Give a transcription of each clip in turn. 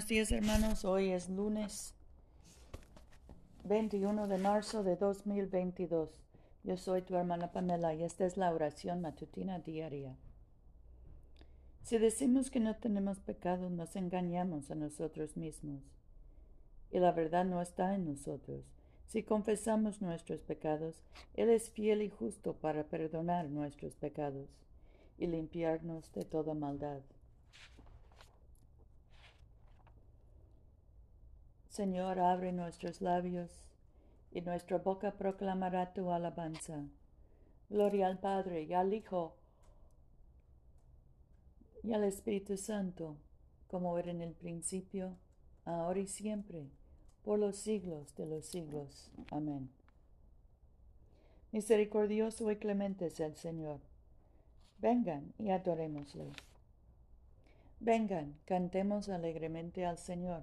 Buenos días hermanos, hoy es lunes 21 de marzo de 2022. Yo soy tu hermana Pamela y esta es la oración matutina diaria. Si decimos que no tenemos pecado, nos engañamos a nosotros mismos y la verdad no está en nosotros. Si confesamos nuestros pecados, Él es fiel y justo para perdonar nuestros pecados y limpiarnos de toda maldad. Señor, abre nuestros labios y nuestra boca proclamará tu alabanza. Gloria al Padre y al Hijo y al Espíritu Santo, como era en el principio, ahora y siempre, por los siglos de los siglos. Amén. Misericordioso y clemente es el Señor. Vengan y adorémosle. Vengan, cantemos alegremente al Señor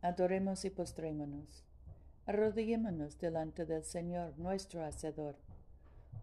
Adoremos y postrémonos. Arrodillémonos delante del Señor, nuestro Hacedor,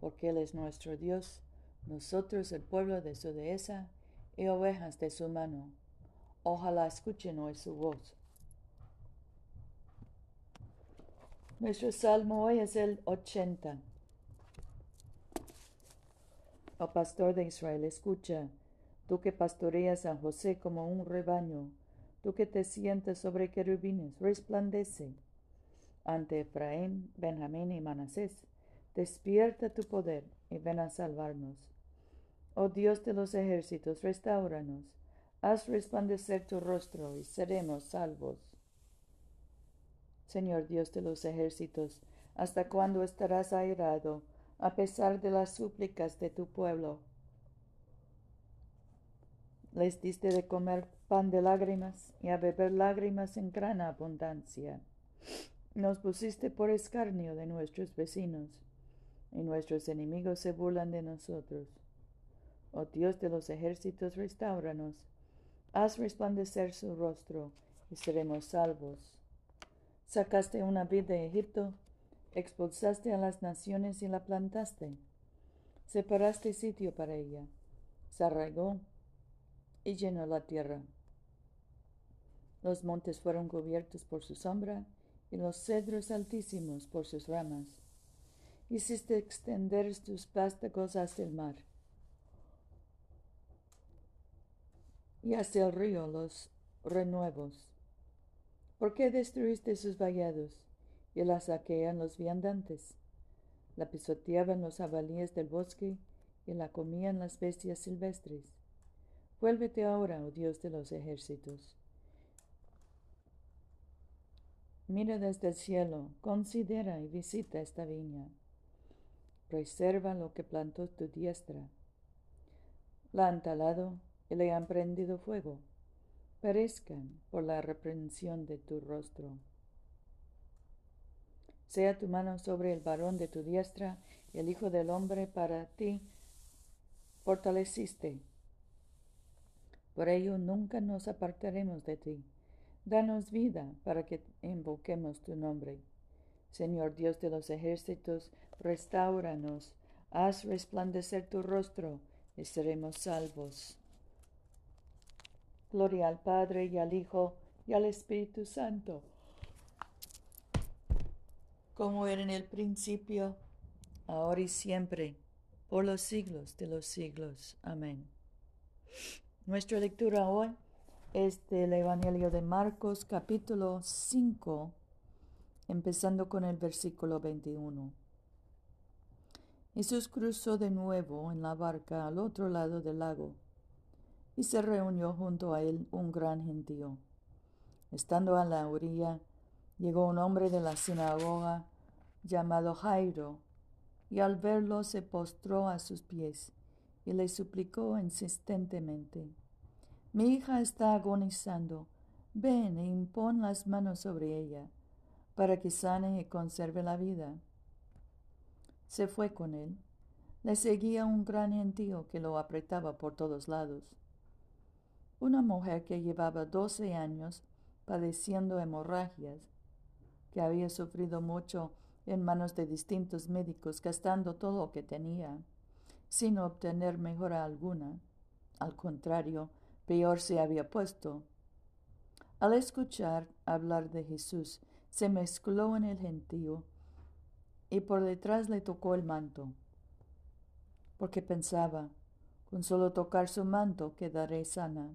porque Él es nuestro Dios, nosotros el pueblo de su dehesa y ovejas de su mano. Ojalá escuchen hoy su voz. Nuestro salmo hoy es el 80. Oh pastor de Israel, escucha, tú que pastoreas a José como un rebaño Tú que te sientas sobre querubines, resplandece ante Efraín, Benjamín y Manasés. Despierta tu poder y ven a salvarnos. Oh Dios de los ejércitos, restauranos. Haz resplandecer tu rostro y seremos salvos. Señor Dios de los ejércitos, ¿hasta cuándo estarás airado a pesar de las súplicas de tu pueblo? Les diste de comer pan de lágrimas y a beber lágrimas en gran abundancia. Nos pusiste por escarnio de nuestros vecinos, y nuestros enemigos se burlan de nosotros. Oh Dios de los ejércitos, restauranos, haz resplandecer su rostro, y seremos salvos. Sacaste una vid de Egipto, expulsaste a las naciones y la plantaste. Separaste sitio para ella. Se arraigó y llenó la tierra. Los montes fueron cubiertos por su sombra y los cedros altísimos por sus ramas. Hiciste extender tus vástagos hasta el mar y hasta el río los renuevos. ¿Por qué destruiste sus vallados y la saquean los viandantes? La pisoteaban los jabalíes del bosque y la comían las bestias silvestres. Vuélvete ahora, oh Dios de los ejércitos. Mira desde el cielo, considera y visita esta viña. Preserva lo que plantó tu diestra. La han talado y le han prendido fuego. Perezcan por la reprensión de tu rostro. Sea tu mano sobre el varón de tu diestra, y el Hijo del Hombre para ti fortaleciste por ello nunca nos apartaremos de ti. Danos vida para que invoquemos tu nombre. Señor Dios de los ejércitos, restauranos, haz resplandecer tu rostro y seremos salvos. Gloria al Padre y al Hijo y al Espíritu Santo, como era en el principio, ahora y siempre, por los siglos de los siglos. Amén. Nuestra lectura hoy es del Evangelio de Marcos capítulo 5, empezando con el versículo 21. Jesús cruzó de nuevo en la barca al otro lado del lago y se reunió junto a él un gran gentío. Estando a la orilla, llegó un hombre de la sinagoga llamado Jairo, y al verlo se postró a sus pies y le suplicó insistentemente, Mi hija está agonizando, ven e impon las manos sobre ella, para que sane y conserve la vida. Se fue con él. Le seguía un gran gentío que lo apretaba por todos lados. Una mujer que llevaba doce años padeciendo hemorragias, que había sufrido mucho en manos de distintos médicos, gastando todo lo que tenía, sin obtener mejora alguna. Al contrario, peor se había puesto. Al escuchar hablar de Jesús, se mezcló en el gentío y por detrás le tocó el manto, porque pensaba, con solo tocar su manto quedaré sana.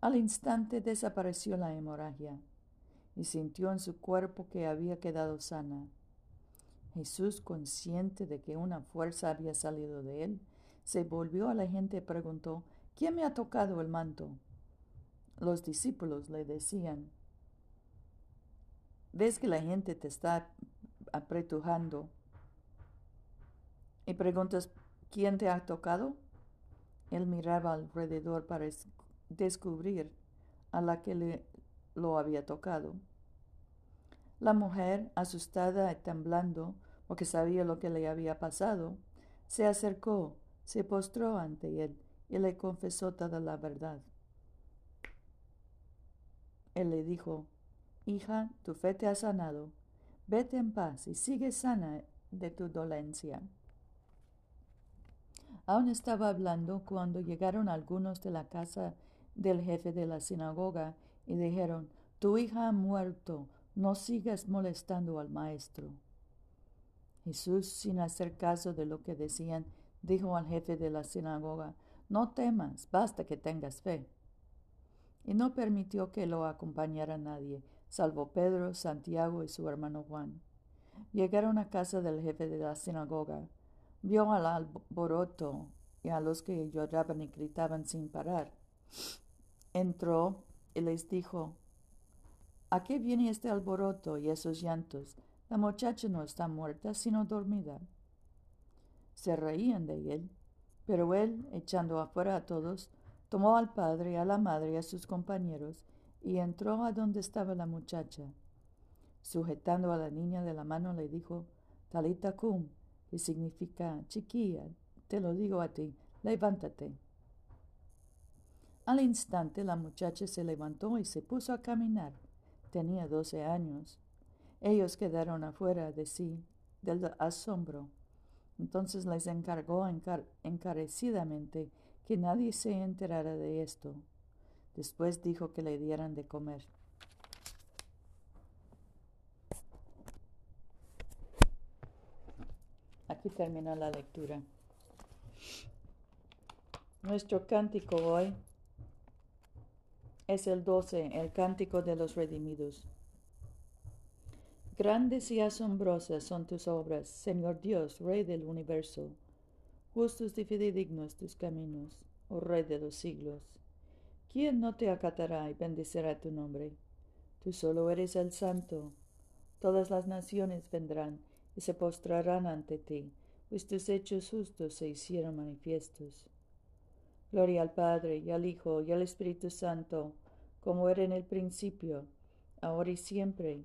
Al instante desapareció la hemorragia y sintió en su cuerpo que había quedado sana. Jesús, consciente de que una fuerza había salido de él, se volvió a la gente y preguntó, ¿quién me ha tocado el manto? Los discípulos le decían, ¿ves que la gente te está apretujando? Y preguntas, ¿quién te ha tocado? Él miraba alrededor para descubrir a la que le lo había tocado. La mujer, asustada y temblando, porque sabía lo que le había pasado, se acercó, se postró ante él y le confesó toda la verdad. Él le dijo, Hija, tu fe te ha sanado, vete en paz y sigue sana de tu dolencia. Aún estaba hablando cuando llegaron algunos de la casa del jefe de la sinagoga y dijeron, Tu hija ha muerto, no sigas molestando al maestro. Jesús, sin hacer caso de lo que decían, dijo al jefe de la sinagoga, No temas, basta que tengas fe. Y no permitió que lo acompañara nadie, salvo Pedro, Santiago y su hermano Juan. Llegaron a casa del jefe de la sinagoga. Vio al alboroto y a los que lloraban y gritaban sin parar. Entró y les dijo, ¿A qué viene este alboroto y esos llantos? La muchacha no está muerta, sino dormida. Se reían de él, pero él, echando afuera a todos, tomó al padre, a la madre y a sus compañeros, y entró a donde estaba la muchacha. Sujetando a la niña de la mano, le dijo, Talita cum, que significa chiquilla, te lo digo a ti, levántate. Al instante la muchacha se levantó y se puso a caminar. Tenía doce años. Ellos quedaron afuera de sí, del asombro. Entonces les encargó encarecidamente que nadie se enterara de esto. Después dijo que le dieran de comer. Aquí termina la lectura. Nuestro cántico hoy es el 12, el cántico de los redimidos. Grandes y asombrosas son tus obras, Señor Dios, Rey del universo. Justos y fidedignos tus caminos, oh Rey de los siglos. ¿Quién no te acatará y bendecirá tu nombre? Tú solo eres el santo. Todas las naciones vendrán y se postrarán ante ti, pues tus hechos justos se hicieron manifiestos. Gloria al Padre y al Hijo y al Espíritu Santo, como era en el principio, ahora y siempre,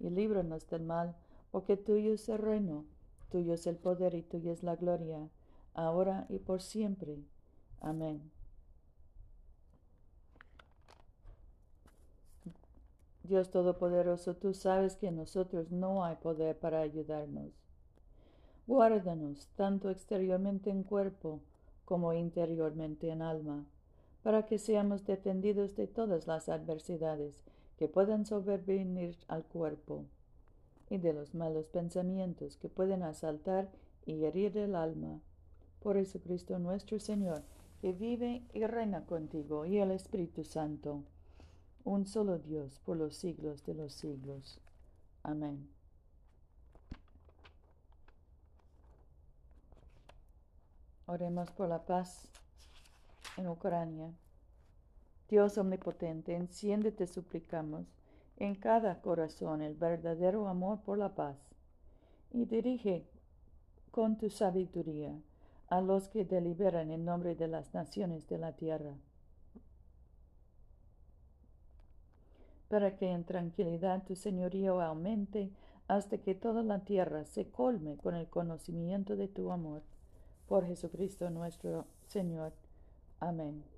y líbranos del mal, porque tuyo es el reino, tuyo es el poder y tuya es la gloria, ahora y por siempre. Amén. Dios Todopoderoso, tú sabes que en nosotros no hay poder para ayudarnos. Guárdanos tanto exteriormente en cuerpo como interiormente en alma, para que seamos defendidos de todas las adversidades que puedan sobrevenir al cuerpo y de los malos pensamientos que pueden asaltar y herir el alma. Por Jesucristo nuestro Señor, que vive y reina contigo y el Espíritu Santo, un solo Dios, por los siglos de los siglos. Amén. Oremos por la paz en Ucrania. Dios omnipotente, enciende, te suplicamos, en cada corazón el verdadero amor por la paz y dirige con tu sabiduría a los que deliberan en nombre de las naciones de la tierra, para que en tranquilidad tu señorío aumente hasta que toda la tierra se colme con el conocimiento de tu amor. Por Jesucristo nuestro Señor. Amén.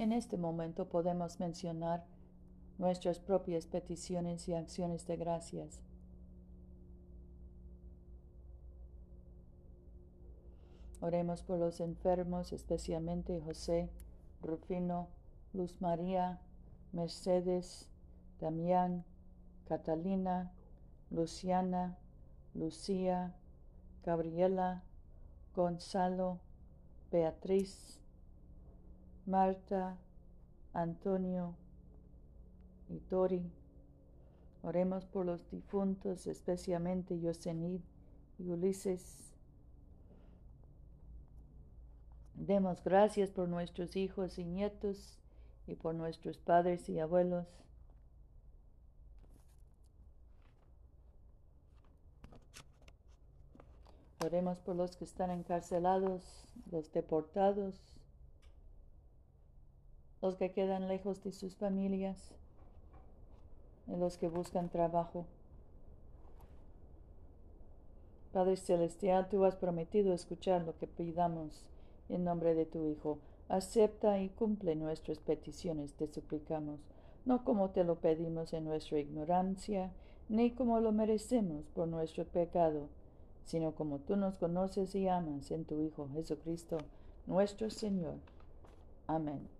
En este momento podemos mencionar nuestras propias peticiones y acciones de gracias. Oremos por los enfermos, especialmente José, Rufino, Luz María, Mercedes, Damián, Catalina, Luciana, Lucía, Gabriela, Gonzalo, Beatriz, Marta, Antonio y Tori. Oremos por los difuntos, especialmente Yosenid y Ulises. Demos gracias por nuestros hijos y nietos y por nuestros padres y abuelos. Oremos por los que están encarcelados, los deportados, los que quedan lejos de sus familias los que buscan trabajo. Padre Celestial, tú has prometido escuchar lo que pidamos en nombre de tu Hijo. Acepta y cumple nuestras peticiones, te suplicamos, no como te lo pedimos en nuestra ignorancia, ni como lo merecemos por nuestro pecado, sino como tú nos conoces y amas en tu Hijo Jesucristo, nuestro Señor. Amén.